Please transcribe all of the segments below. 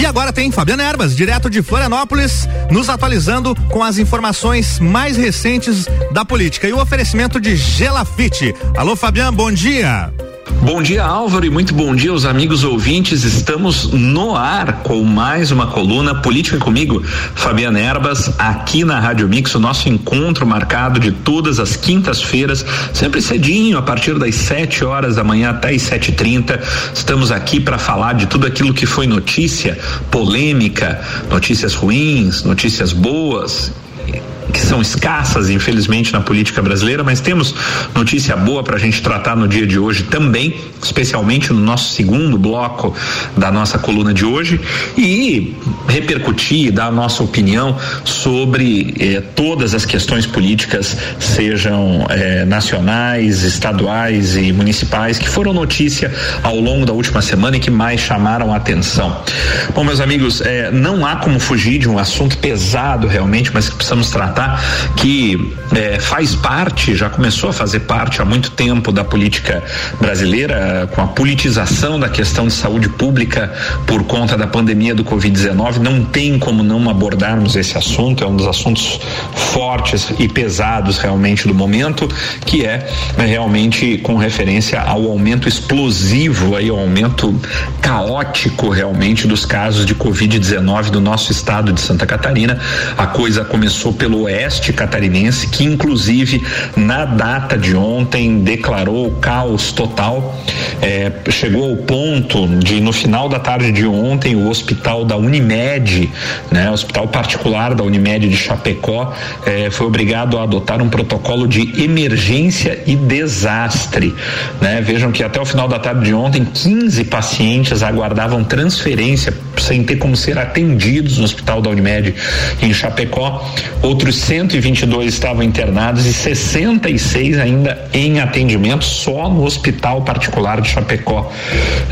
E agora tem Fabiana Erbas, direto de Florianópolis, nos atualizando com as informações mais recentes da política e o oferecimento de Gelafite. Alô, Fabiano, bom dia. Bom dia, Álvaro, e muito bom dia aos amigos ouvintes. Estamos no ar com mais uma coluna Política comigo, Fabiana Erbas, aqui na Rádio Mix, o nosso encontro marcado de todas as quintas-feiras, sempre cedinho, a partir das 7 horas da manhã até as 7h30. Estamos aqui para falar de tudo aquilo que foi notícia, polêmica, notícias ruins, notícias boas que são escassas, infelizmente, na política brasileira, mas temos notícia boa para a gente tratar no dia de hoje também, especialmente no nosso segundo bloco da nossa coluna de hoje, e repercutir, dar a nossa opinião sobre eh, todas as questões políticas, sejam eh, nacionais, estaduais e municipais, que foram notícia ao longo da última semana e que mais chamaram a atenção. Bom, meus amigos, eh, não há como fugir de um assunto pesado realmente, mas que precisamos tratar que é, faz parte, já começou a fazer parte há muito tempo da política brasileira, com a politização da questão de saúde pública por conta da pandemia do Covid-19. Não tem como não abordarmos esse assunto, é um dos assuntos fortes e pesados realmente do momento, que é realmente com referência ao aumento explosivo, aí, ao aumento caótico realmente dos casos de Covid-19 do nosso estado de Santa Catarina. A coisa começou pelo oeste catarinense, que inclusive na data de ontem declarou caos total. É, chegou ao ponto de, no final da tarde de ontem, o hospital da Unimed, né, hospital particular da Unimed de Chapecó, é, foi obrigado a adotar um protocolo de emergência e desastre. Né? Vejam que até o final da tarde de ontem, 15 pacientes aguardavam transferência sem ter como ser atendidos no hospital da Unimed em Chapecó. Outros 122 estavam internados e 66 ainda em atendimento só no hospital particular de Chapecó.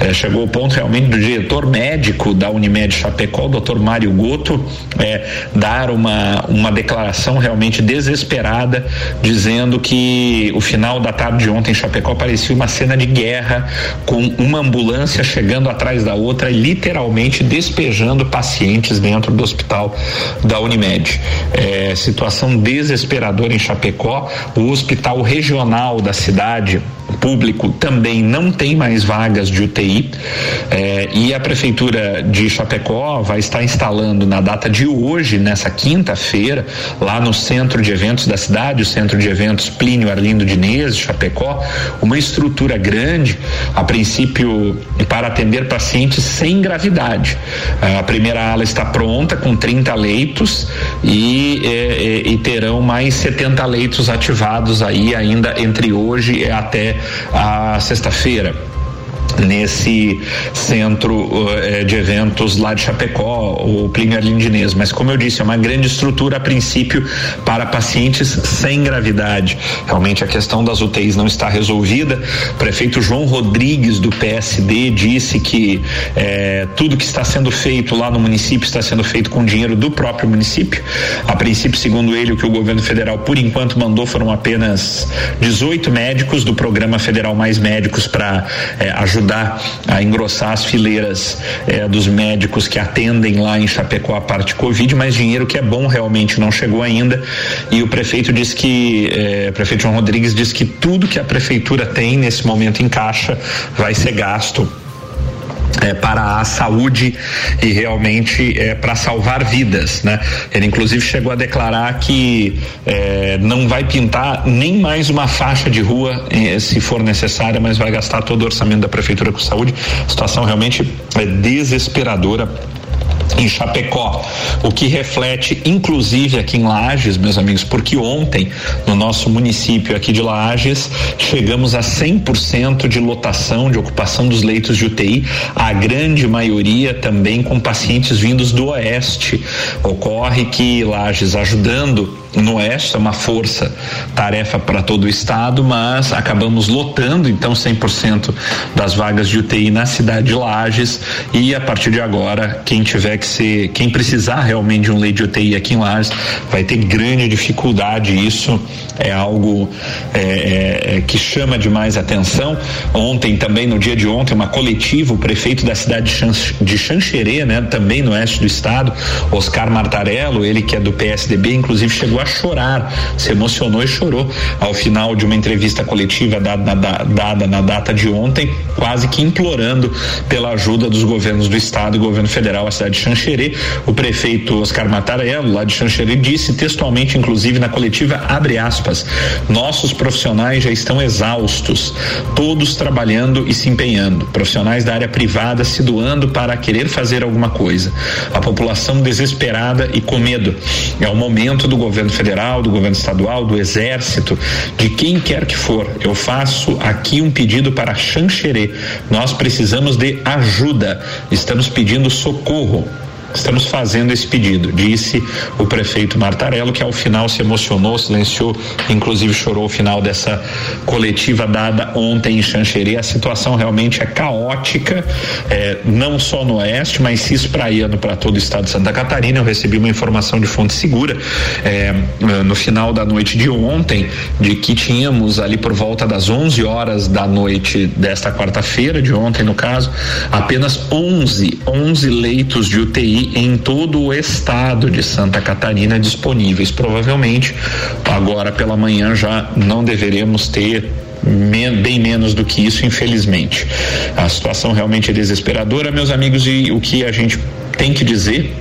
É, chegou o ponto realmente do diretor médico da Unimed Chapecó, o doutor Mário Goto, é, dar uma, uma declaração realmente desesperada, dizendo que o final da tarde de ontem em Chapecó parecia uma cena de guerra, com uma ambulância chegando atrás da outra, literalmente despejando pacientes dentro do hospital da Unimed. É, situação desesperadora em Chapecó. O hospital regional da cidade público também não tem mais vagas de UTI eh, e a prefeitura de Chapecó vai estar instalando na data de hoje, nessa quinta-feira, lá no centro de eventos da cidade, o centro de eventos Plínio Arlindo Diniz, de Chapecó, uma estrutura grande, a princípio para atender pacientes sem gravidade. Eh, a primeira ala está pronta com 30 leitos e, eh, e terão mais 70 leitos ativados aí ainda entre hoje e até a sexta-feira nesse centro uh, de eventos lá de Chapecó, o Plínio Arlindinês. Mas como eu disse, é uma grande estrutura a princípio para pacientes sem gravidade. Realmente a questão das UTIs não está resolvida. O prefeito João Rodrigues do PSD disse que eh, tudo que está sendo feito lá no município está sendo feito com dinheiro do próprio município. A princípio, segundo ele, o que o governo federal por enquanto mandou foram apenas 18 médicos do programa federal Mais Médicos para eh, ajudar ajudar a engrossar as fileiras eh, dos médicos que atendem lá em Chapecó a parte Covid, mas dinheiro que é bom realmente não chegou ainda. E o prefeito disse que, eh, prefeito João Rodrigues disse que tudo que a prefeitura tem nesse momento em caixa vai ser gasto é, para a saúde e realmente é, para salvar vidas, né? Ele inclusive chegou a declarar que é, não vai pintar nem mais uma faixa de rua é, se for necessária, mas vai gastar todo o orçamento da prefeitura com saúde. A situação realmente é desesperadora em Chapecó, o que reflete inclusive aqui em Lages, meus amigos, porque ontem no nosso município aqui de Lages chegamos a 100% de lotação, de ocupação dos leitos de UTI, a grande maioria também com pacientes vindos do oeste. Ocorre que Lages ajudando no oeste, é uma força tarefa para todo o estado, mas acabamos lotando então 100% das vagas de UTI na cidade de Lages e a partir de agora quem tiver que ser, quem precisar realmente de um leito de UTI aqui em Lages vai ter grande dificuldade. Isso é algo é, é, é, que chama demais atenção. Ontem, também no dia de ontem, uma coletiva, o prefeito da cidade de Xanxerê, né, também no oeste do estado, Oscar Martarello, ele que é do PSDB, inclusive chegou a chorar, se emocionou e chorou ao final de uma entrevista coletiva dada na, dada na data de ontem, quase que implorando pela ajuda dos governos do estado e governo federal à cidade de. O prefeito Oscar Mattarello, lá de Xanxerê, disse textualmente, inclusive na coletiva, abre aspas, nossos profissionais já estão exaustos, todos trabalhando e se empenhando, profissionais da área privada se doando para querer fazer alguma coisa, a população desesperada e com medo. É o momento do governo federal, do governo estadual, do exército, de quem quer que for. Eu faço aqui um pedido para Xanxerê. Nós precisamos de ajuda. Estamos pedindo socorro. Estamos fazendo esse pedido, disse o prefeito Martarello, que ao final se emocionou, silenciou, inclusive chorou ao final dessa coletiva dada ontem em Xanxerê. A situação realmente é caótica, é, não só no oeste, mas se espraiando para todo o estado de Santa Catarina. Eu recebi uma informação de fonte segura é, no final da noite de ontem, de que tínhamos ali por volta das 11 horas da noite desta quarta-feira, de ontem no caso, apenas 11, 11 leitos de UTI em todo o estado de Santa Catarina disponíveis. Provavelmente agora pela manhã já não deveremos ter bem menos do que isso, infelizmente. A situação realmente é desesperadora, meus amigos, e o que a gente tem que dizer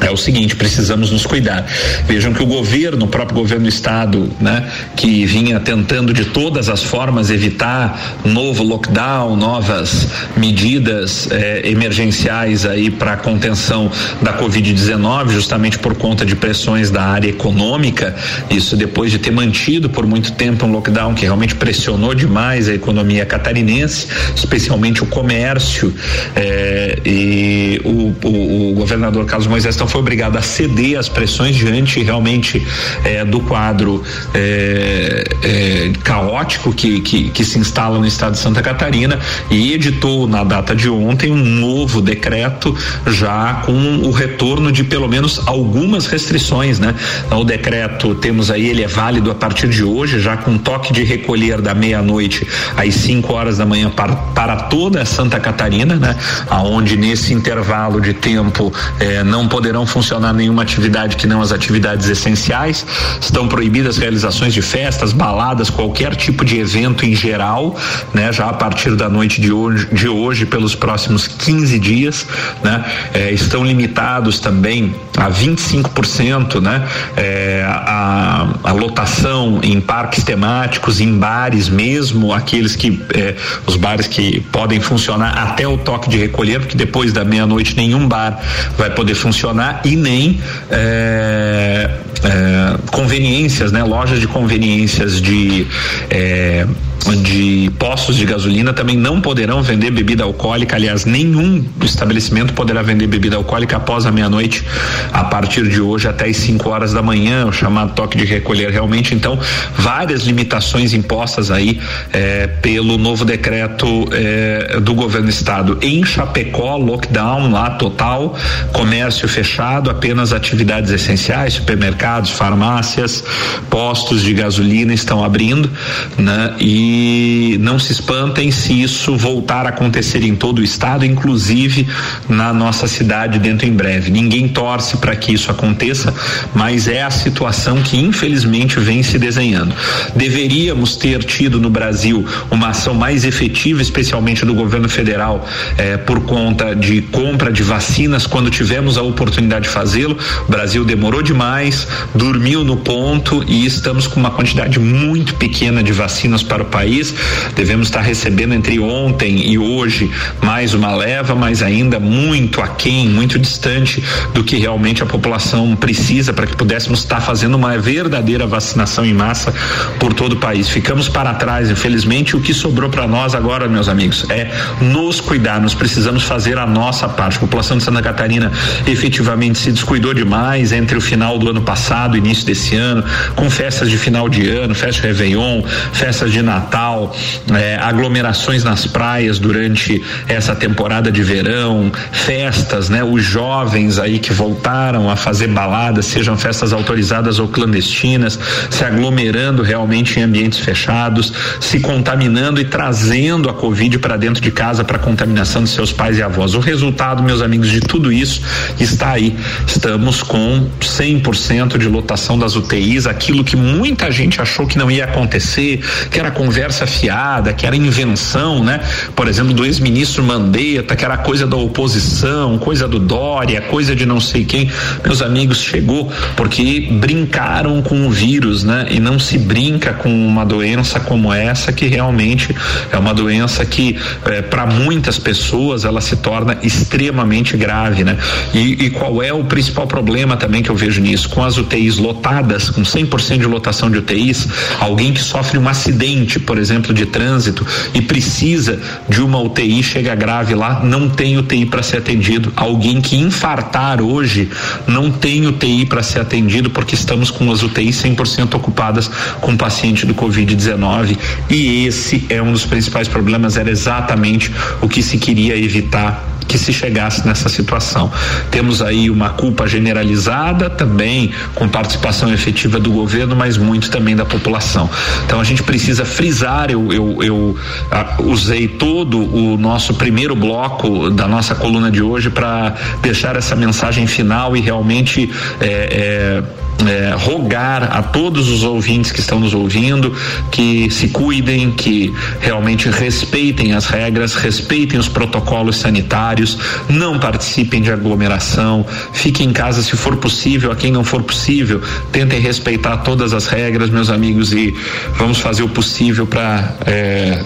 é o seguinte, precisamos nos cuidar. Vejam que o governo, o próprio governo do estado, né, que vinha tentando de todas as formas evitar novo lockdown, novas medidas eh, emergenciais aí para contenção da Covid-19, justamente por conta de pressões da área econômica. Isso depois de ter mantido por muito tempo um lockdown que realmente pressionou demais a economia catarinense, especialmente o comércio. Eh, e o, o, o governador Carlos Moisés então foi obrigado a ceder às pressões diante realmente é, do quadro é, é, caótico que, que, que, se instala no estado de Santa Catarina e editou na data de ontem um novo decreto já com o retorno de pelo menos algumas restrições, né? Então, o decreto temos aí ele é válido a partir de hoje já com toque de recolher da meia-noite às 5 horas da manhã para, para toda Santa Catarina, né? Aonde nesse intervalo de tempo eh, não poderão poderão funcionar nenhuma atividade que não as atividades essenciais. Estão proibidas realizações de festas, baladas, qualquer tipo de evento em geral, né? Já a partir da noite de hoje, de hoje pelos próximos 15 dias, né? É, estão limitados também a 25%, né? É, a, a lotação em parques temáticos, em bares mesmo, aqueles que é, os bares que podem funcionar até o toque de recolher, porque depois da meia-noite nenhum bar vai poder funcionar e nem é, é, conveniências, né? Lojas de conveniências de é, de postos de gasolina também não poderão vender bebida alcoólica. Aliás, nenhum estabelecimento poderá vender bebida alcoólica após a meia-noite, a partir de hoje até as 5 horas da manhã, o chamado toque de recolher. Realmente, então, várias limitações impostas aí eh, pelo novo decreto eh, do governo do estado. Em Chapecó, lockdown lá total, comércio fechado, apenas atividades essenciais, supermercados, farmácias, postos de gasolina estão abrindo, né? E e não se espantem se isso voltar a acontecer em todo o estado, inclusive na nossa cidade dentro em breve. Ninguém torce para que isso aconteça, mas é a situação que infelizmente vem se desenhando. Deveríamos ter tido no Brasil uma ação mais efetiva, especialmente do governo federal, eh, por conta de compra de vacinas quando tivemos a oportunidade de fazê-lo. O Brasil demorou demais, dormiu no ponto e estamos com uma quantidade muito pequena de vacinas para o país país. Devemos estar recebendo entre ontem e hoje mais uma leva, mas ainda muito aquém, muito distante do que realmente a população precisa para que pudéssemos estar fazendo uma verdadeira vacinação em massa por todo o país. Ficamos para trás, infelizmente. O que sobrou para nós agora, meus amigos, é nos cuidar. Nós precisamos fazer a nossa parte. A população de Santa Catarina efetivamente se descuidou demais entre o final do ano passado, início desse ano, com festas de final de ano, festa de Réveillon, festas de Natal Natal, é, aglomerações nas praias durante essa temporada de verão, festas, né? Os jovens aí que voltaram a fazer baladas, sejam festas autorizadas ou clandestinas, se aglomerando realmente em ambientes fechados, se contaminando e trazendo a Covid para dentro de casa para contaminação de seus pais e avós. O resultado, meus amigos, de tudo isso está aí. Estamos com 100% de lotação das UTIs, aquilo que muita gente achou que não ia acontecer, que era conversa fiada, que era invenção, né? Por exemplo, do ex-ministro Mandetta, que era coisa da oposição, coisa do Dória, coisa de não sei quem. Meus amigos, chegou porque brincaram com o vírus, né? E não se brinca com uma doença como essa que realmente é uma doença que eh, para muitas pessoas ela se torna extremamente grave, né? E, e qual é o principal problema também que eu vejo nisso? Com as UTIs lotadas, com 100% de lotação de UTIs, alguém que sofre um acidente, por exemplo, de trânsito e precisa de uma UTI, chega grave lá, não tem UTI para ser atendido. Alguém que infartar hoje não tem UTI para ser atendido porque estamos com as UTIs 100% ocupadas com paciente do Covid-19 e esse é um dos principais problemas, era exatamente o que se queria evitar que se chegasse nessa situação. Temos aí uma culpa generalizada também com participação efetiva do governo, mas muito também da população. Então a gente precisa frisar, eu, eu, eu ah, usei todo o nosso primeiro bloco da nossa coluna de hoje para deixar essa mensagem final e realmente é, é, é, rogar a todos os ouvintes que estão nos ouvindo que se cuidem, que realmente respeitem as regras, respeitem os protocolos sanitários, não participem de aglomeração, fiquem em casa se for possível, a quem não for possível, tentem respeitar todas as regras, meus amigos, e vamos fazer o possível para é,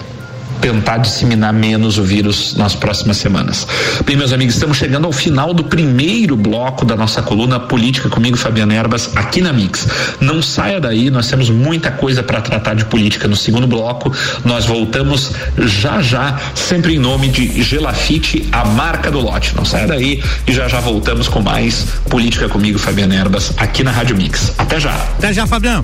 tentar disseminar menos o vírus nas próximas semanas. Bem, meus amigos, estamos chegando ao final do primeiro bloco da nossa coluna Política comigo, Fabiano Erbas, aqui na Mix. Não saia daí, nós temos muita coisa para tratar de política no segundo bloco. Nós voltamos já já, sempre em nome de Gelafite, a marca do lote. Não saia daí e já já voltamos com mais Política comigo, Fabiano Erbas, aqui na Rádio Mix. Até já. Até já, Fabiano.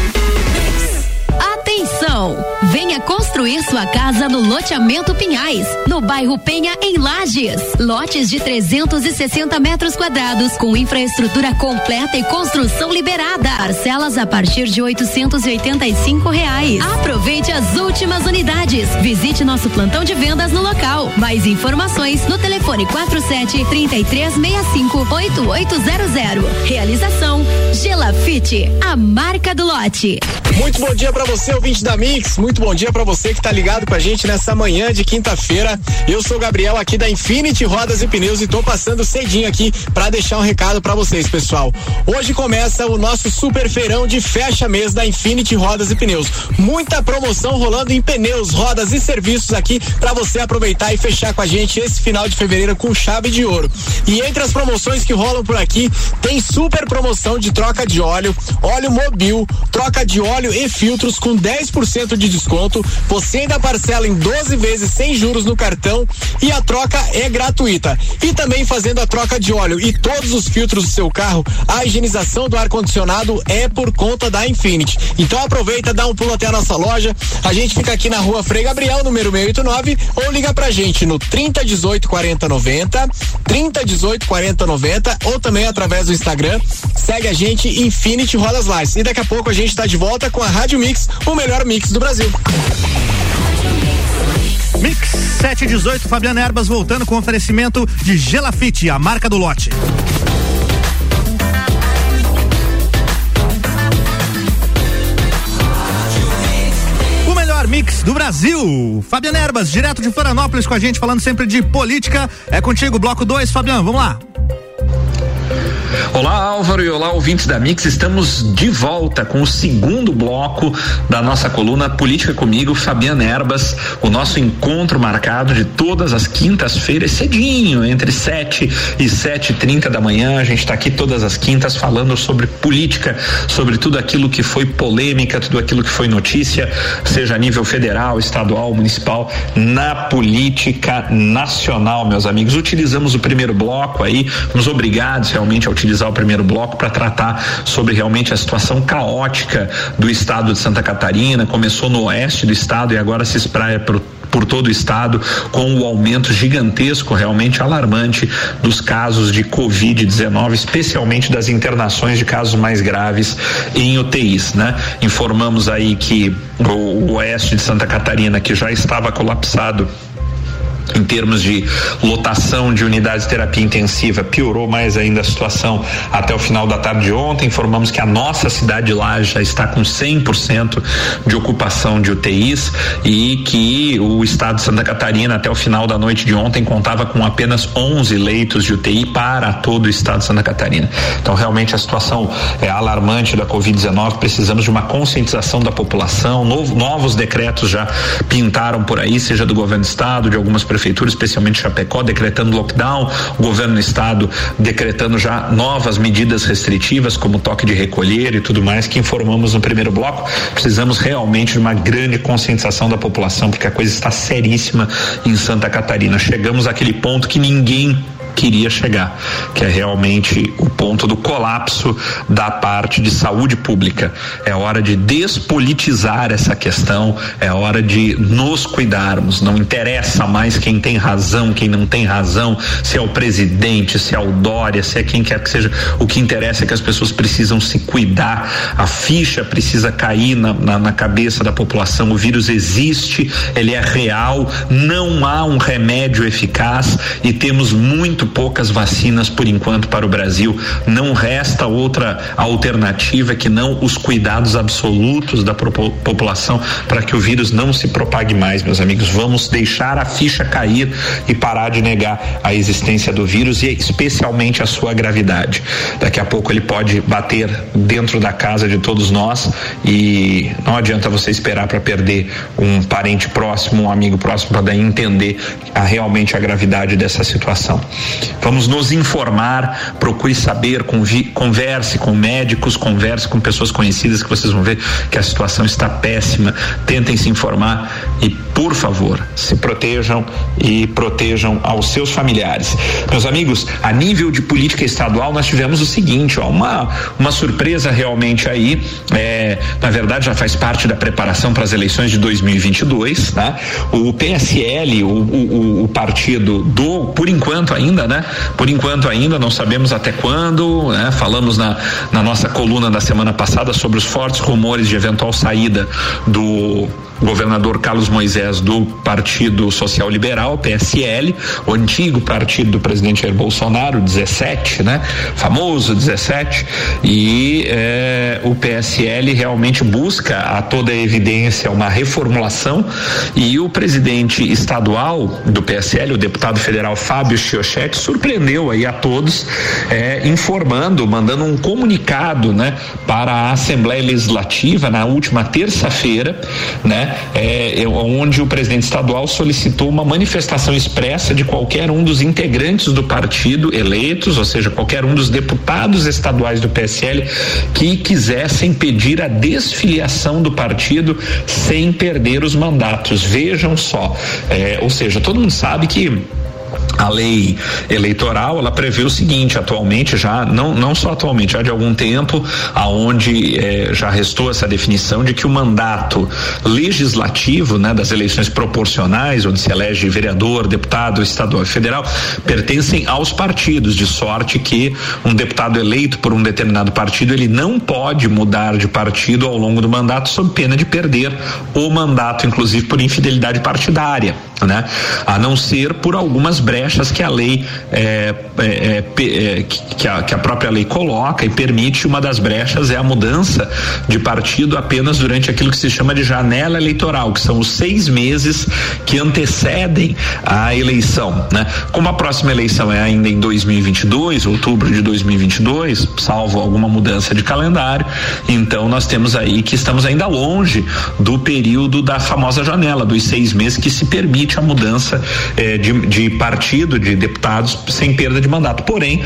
Venha construir sua casa no loteamento Pinhais, no bairro Penha, em Lages. Lotes de 360 metros quadrados, com infraestrutura completa e construção liberada. Parcelas a partir de 885 reais. Aproveite as últimas unidades. Visite nosso plantão de vendas no local. Mais informações no telefone 47 3365 8800. Realização Gelafite, a marca do lote. Muito bom dia para você, ouvinte da Mix. Muito bom dia para você que tá ligado com a gente nessa manhã de quinta-feira. Eu sou o Gabriel aqui da Infinity Rodas e Pneus e tô passando cedinho aqui para deixar um recado para vocês, pessoal. Hoje começa o nosso super feirão de fecha mês da Infinity Rodas e Pneus. Muita promoção rolando em pneus, rodas e serviços aqui para você aproveitar e fechar com a gente esse final de fevereiro com chave de ouro. E entre as promoções que rolam por aqui, tem super promoção de troca de óleo, óleo mobil, troca de óleo óleo e filtros com 10% de desconto. Você ainda parcela em 12 vezes sem juros no cartão e a troca é gratuita. E também fazendo a troca de óleo e todos os filtros do seu carro, a higienização do ar condicionado é por conta da Infinity. Então aproveita, dá um pulo até a nossa loja. A gente fica aqui na Rua Frei Gabriel, número 689, ou liga pra gente no 30 18 40 90, 30 18 40 90 ou também através do Instagram. Segue a gente Infinity Rodas Lights. E daqui a pouco a gente tá de volta com a Rádio Mix, o melhor mix do Brasil. Mix 718, Fabiano Erbas voltando com oferecimento de Gelafite, a marca do lote. O melhor Mix do Brasil. Fabiano Erbas, direto de Florianópolis com a gente, falando sempre de política. É contigo, bloco 2, Fabiano, vamos lá. Olá Álvaro e olá ouvintes da Mix, estamos de volta com o segundo bloco da nossa coluna Política comigo, Fabiana Erbas, o nosso encontro marcado de todas as quintas-feiras, cedinho, entre 7 e 7 e 30 da manhã, a gente está aqui todas as quintas falando sobre política, sobre tudo aquilo que foi polêmica, tudo aquilo que foi notícia, seja a nível federal, estadual, municipal, na política nacional, meus amigos. Utilizamos o primeiro bloco aí, nos obrigados realmente a utilizar utilizar o primeiro bloco para tratar sobre realmente a situação caótica do estado de Santa Catarina. Começou no oeste do estado e agora se espraia para por todo o estado, com o aumento gigantesco, realmente alarmante, dos casos de Covid-19, especialmente das internações de casos mais graves em UTIs, né? Informamos aí que o, o oeste de Santa Catarina, que já estava colapsado em termos de lotação de unidades de terapia intensiva, piorou mais ainda a situação até o final da tarde de ontem. Informamos que a nossa cidade lá já está com 100% de ocupação de UTIs e que o estado de Santa Catarina até o final da noite de ontem contava com apenas 11 leitos de UTI para todo o estado de Santa Catarina. Então realmente a situação é alarmante da Covid-19. Precisamos de uma conscientização da população. Novo, novos decretos já pintaram por aí, seja do governo do estado, de algumas prefeitura, especialmente Chapecó, decretando lockdown, o governo do estado decretando já novas medidas restritivas, como toque de recolher e tudo mais, que informamos no primeiro bloco. Precisamos realmente de uma grande conscientização da população, porque a coisa está seríssima em Santa Catarina. Chegamos àquele ponto que ninguém queria chegar, que é realmente o ponto do colapso da parte de saúde pública. É hora de despolitizar essa questão, é hora de nos cuidarmos. Não interessa mais quem tem razão, quem não tem razão, se é o presidente, se é o Dória, se é quem quer que seja. O que interessa é que as pessoas precisam se cuidar, a ficha precisa cair na, na, na cabeça da população. O vírus existe, ele é real, não há um remédio eficaz e temos muito muito poucas vacinas por enquanto para o Brasil. Não resta outra alternativa que não os cuidados absolutos da população para que o vírus não se propague mais, meus amigos. Vamos deixar a ficha cair e parar de negar a existência do vírus e especialmente a sua gravidade. Daqui a pouco ele pode bater dentro da casa de todos nós e não adianta você esperar para perder um parente próximo, um amigo próximo para entender a, realmente a gravidade dessa situação. Vamos nos informar, procure saber, converse com médicos, converse com pessoas conhecidas que vocês vão ver que a situação está péssima. Tentem se informar e, por favor, se protejam e protejam aos seus familiares. Meus amigos, a nível de política estadual, nós tivemos o seguinte, ó, uma, uma surpresa realmente aí, é, na verdade já faz parte da preparação para as eleições de 2022, tá? O PSL, o, o, o partido do, por enquanto ainda, né? Por enquanto ainda, não sabemos até quando, né? Falamos na, na nossa coluna da semana passada sobre os fortes rumores de eventual saída do governador Carlos Moisés do Partido Social Liberal, PSL, o antigo partido do presidente Jair Bolsonaro, 17, né? Famoso 17, e eh, o PSL realmente busca a toda evidência uma reformulação e o presidente estadual do PSL, o deputado federal Fábio Chiochetti, surpreendeu aí a todos, eh, informando, mandando um comunicado, né, para a Assembleia Legislativa na última terça-feira, né, é, onde o presidente estadual solicitou uma manifestação expressa de qualquer um dos integrantes do partido eleitos, ou seja, qualquer um dos deputados estaduais do PSL que quisessem pedir a desfiliação do partido sem perder os mandatos. Vejam só, é, ou seja, todo mundo sabe que a lei eleitoral ela prevê o seguinte atualmente já não não só atualmente já de algum tempo aonde eh, já restou essa definição de que o mandato legislativo né das eleições proporcionais onde se elege vereador deputado estadual e federal pertencem aos partidos de sorte que um deputado eleito por um determinado partido ele não pode mudar de partido ao longo do mandato sob pena de perder o mandato inclusive por infidelidade partidária né a não ser por algumas brechas que a lei é, é, é, é que, a, que a própria lei coloca e permite uma das brechas é a mudança de partido apenas durante aquilo que se chama de janela eleitoral, que são os seis meses que antecedem a eleição, né? Como a próxima eleição é ainda em 2022, outubro de 2022, salvo alguma mudança de calendário, então nós temos aí que estamos ainda longe do período da famosa janela dos seis meses que se permite a mudança eh, de, de partido partido, de deputados sem perda de mandato. Porém,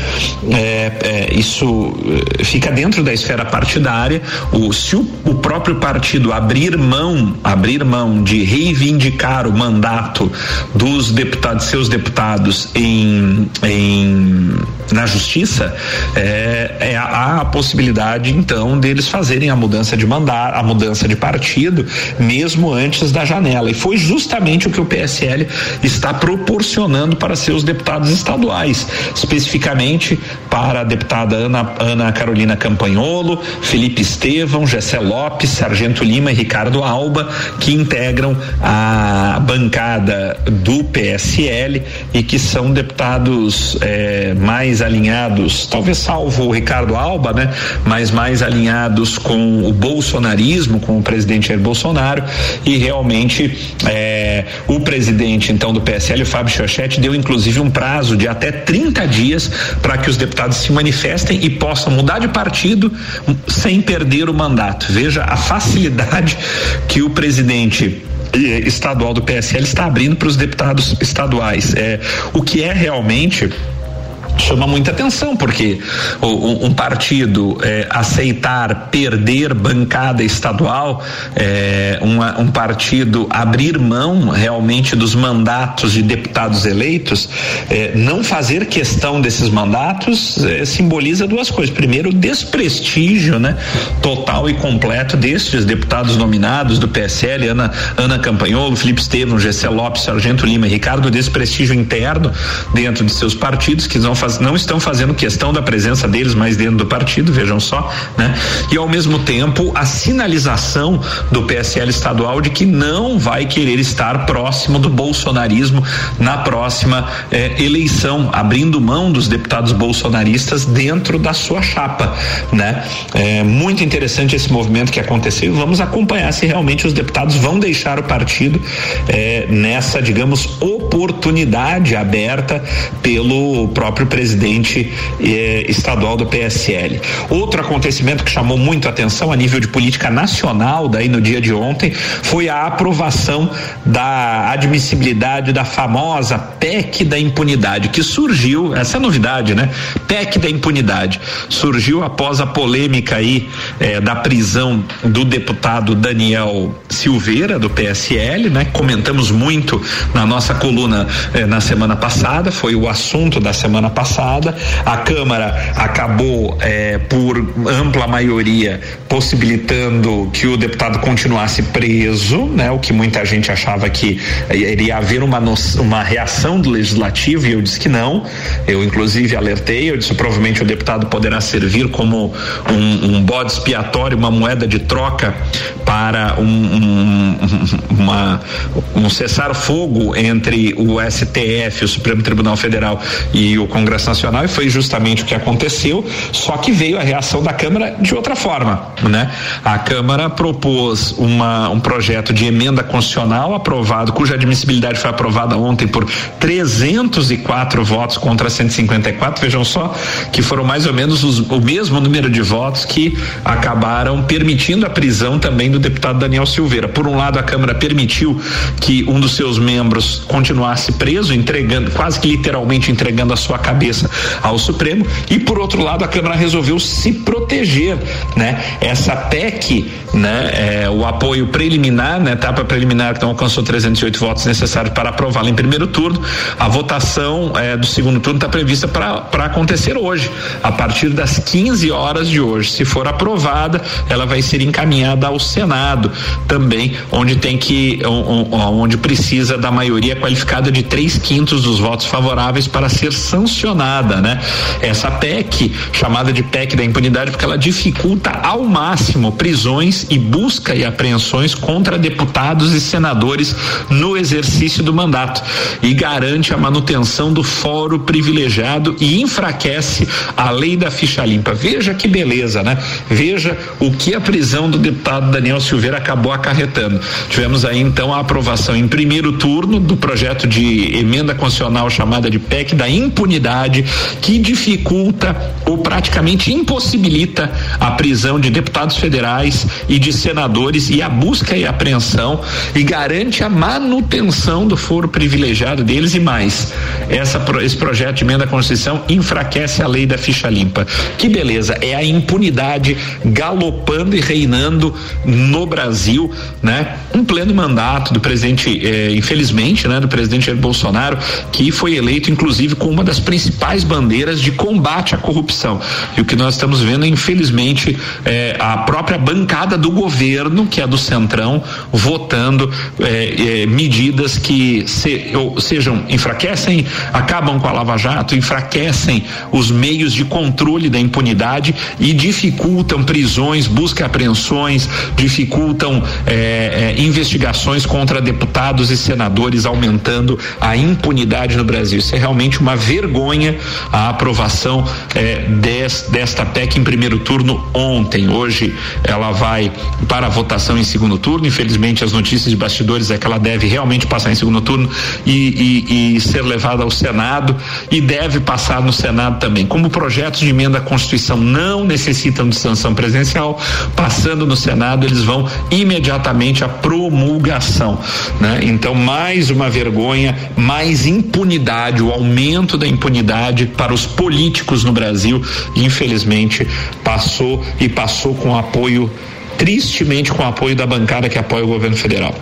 é, é, isso eh, fica dentro da esfera partidária. O, se o, o próprio partido abrir mão, abrir mão de reivindicar o mandato dos deputados, seus deputados em, em na justiça, é, é, há a possibilidade então deles fazerem a mudança de mandar, a mudança de partido, mesmo antes da janela. E foi justamente o que o PSL está proporcionando para seus deputados estaduais, especificamente para a deputada Ana, Ana Carolina Campanholo, Felipe Estevão, Gessé Lopes, Sargento Lima e Ricardo Alba, que integram a bancada do PSL e que são deputados é, mais alinhados, talvez salvo o Ricardo Alba, né? Mas mais alinhados com o bolsonarismo, com o presidente Jair Bolsonaro e realmente é, o presidente então do PSL, Fábio Chochete, deu inclusive um prazo de até 30 dias para que os deputados se manifestem e possam mudar de partido sem perder o mandato. Veja a facilidade que o presidente estadual do PSL está abrindo para os deputados estaduais. É, o que é realmente chama muita atenção, porque um, partido é, aceitar perder bancada estadual, é, uma, um partido abrir mão realmente dos mandatos de deputados eleitos, é, não fazer questão desses mandatos é, simboliza duas coisas. Primeiro, o desprestígio né, total e completo destes deputados nominados do PSL, Ana, Ana Campanholo, Felipe Estevam, Gessé Lopes, Sargento Lima e Ricardo, desprestígio interno dentro de seus partidos que não fazem faz, não estão fazendo questão da presença deles mais dentro do partido, vejam só, né? E ao mesmo tempo a sinalização do PSL estadual de que não vai querer estar próximo do bolsonarismo na próxima eh, eleição, abrindo mão dos deputados bolsonaristas dentro da sua chapa, né? É muito interessante esse movimento que aconteceu. Vamos acompanhar se realmente os deputados vão deixar o partido eh, nessa, digamos, oportunidade aberta pelo próprio presidente eh, estadual do PSL. Outro acontecimento que chamou muito a atenção a nível de política nacional, daí no dia de ontem, foi a aprovação da admissibilidade da famosa PEC da impunidade, que surgiu, essa é novidade, né? PEC da impunidade. Surgiu após a polêmica aí eh, da prisão do deputado Daniel Silveira, do PSL, né? Comentamos muito na nossa coluna eh, na semana passada, foi o assunto da semana passada passada. A Câmara acabou, é, por ampla maioria, possibilitando que o deputado continuasse preso, né? O que muita gente achava que iria haver uma, uma reação do legislativo e eu disse que não. Eu, inclusive, alertei, eu disse provavelmente o deputado poderá servir como um, um bode expiatório, uma moeda de troca para um, um, uma, um cessar-fogo entre o STF, o Supremo Tribunal Federal e o Congresso Congresso Nacional e foi justamente o que aconteceu, só que veio a reação da Câmara de outra forma, né? A Câmara propôs uma, um projeto de emenda constitucional aprovado, cuja admissibilidade foi aprovada ontem por 304 votos contra 154, vejam só que foram mais ou menos os, o mesmo número de votos que acabaram permitindo a prisão também do deputado Daniel Silveira. Por um lado, a Câmara permitiu que um dos seus membros continuasse preso, entregando, quase que literalmente entregando a sua cabeça ao Supremo e por outro lado a Câmara resolveu se proteger, né? Essa PEC, né? É, o apoio preliminar, né? Etapa preliminar que não alcançou 308 votos necessários para aprová-la em primeiro turno, a votação é, do segundo turno está prevista para acontecer hoje, a partir das 15 horas de hoje. Se for aprovada, ela vai ser encaminhada ao Senado também, onde tem que, onde precisa da maioria qualificada de três quintos dos votos favoráveis para ser sancionada sancionada, né? Essa PEC, chamada de PEC da impunidade, porque ela dificulta ao máximo prisões e busca e apreensões contra deputados e senadores no exercício do mandato e garante a manutenção do fórum privilegiado e enfraquece a lei da ficha limpa. Veja que beleza, né? Veja o que a prisão do deputado Daniel Silveira acabou acarretando. Tivemos aí então a aprovação em primeiro turno do projeto de emenda constitucional chamada de PEC da impunidade, que dificulta ou praticamente impossibilita a prisão de deputados federais e de senadores e a busca e apreensão e garante a manutenção do foro privilegiado deles e mais. Essa, esse projeto de emenda à Constituição enfraquece a lei da ficha limpa. Que beleza, é a impunidade galopando e reinando no Brasil, né? Um pleno mandato do presidente, eh, infelizmente, né, do presidente Jair Bolsonaro, que foi eleito inclusive com uma das principais bandeiras de combate à corrupção. E o que nós estamos vendo, infelizmente, é a própria bancada do governo, que é do Centrão, votando é, é, medidas que se, sejam enfraquecem, acabam com a Lava Jato, enfraquecem os meios de controle da impunidade e dificultam prisões, busca e apreensões, dificultam é, é, investigações contra deputados e senadores, aumentando a impunidade no Brasil. Isso é realmente uma vergonha a aprovação é, des, desta PEC em primeiro turno ontem. Hoje ela vai para a votação em segundo turno. Infelizmente, as notícias de bastidores é que ela deve realmente passar em segundo turno e, e, e ser levada ao Senado e deve passar no Senado também. Como projetos de emenda à Constituição não necessitam de sanção presidencial, passando no Senado, eles vão imediatamente à promulgação. Né? Então, mais uma vergonha, mais impunidade, o aumento da impunidade para os políticos no Brasil, infelizmente, passou e passou com apoio tristemente com apoio da bancada que apoia o governo federal.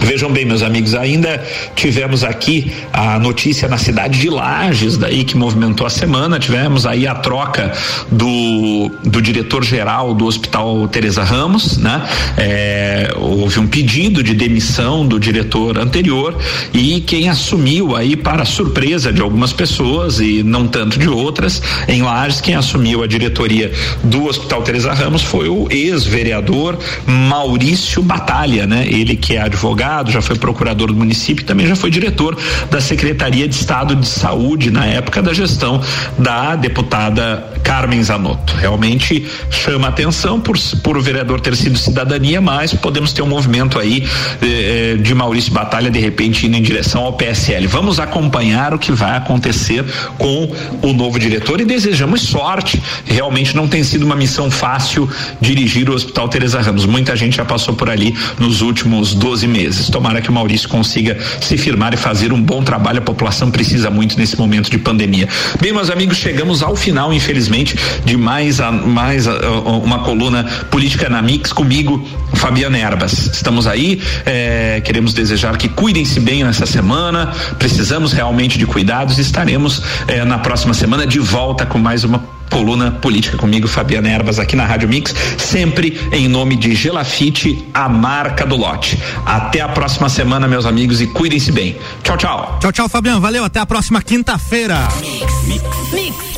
Vejam bem, meus amigos, ainda tivemos aqui a notícia na cidade de Lages, daí que movimentou a semana. Tivemos aí a troca do, do diretor-geral do Hospital Teresa Ramos, né? É, houve um pedido de demissão do diretor anterior e quem assumiu aí, para surpresa de algumas pessoas e não tanto de outras, em Lages, quem assumiu a diretoria do Hospital Teresa Ramos foi o ex-vereador Maurício Batalha, né? Ele que é advogado advogado, já foi procurador do município, também já foi diretor da Secretaria de Estado de Saúde na época da gestão da deputada Carmen Zanotto. Realmente chama atenção por, por o vereador ter sido cidadania, mas podemos ter um movimento aí eh, eh de Maurício Batalha de repente indo em direção ao PSL. Vamos acompanhar o que vai acontecer com o novo diretor e desejamos sorte. Realmente não tem sido uma missão fácil dirigir o Hospital Teresa Ramos. Muita gente já passou por ali nos últimos 12 meses meses. Tomara que o Maurício consiga se firmar e fazer um bom trabalho. A população precisa muito nesse momento de pandemia. Bem, meus amigos, chegamos ao final, infelizmente, de mais, a, mais a, uma coluna política na Mix comigo, Fabiana Erbas. Estamos aí, é, queremos desejar que cuidem-se bem nessa semana. Precisamos realmente de cuidados. Estaremos é, na próxima semana de volta com mais uma coluna política comigo, Fabiana Erbas, aqui na Rádio Mix, sempre em nome de Gelafite, a marca do lote. Até a próxima semana, meus amigos, e cuidem-se bem. Tchau, tchau. Tchau, tchau, Fabiano. Valeu. Até a próxima quinta-feira. Mix, mix, mix.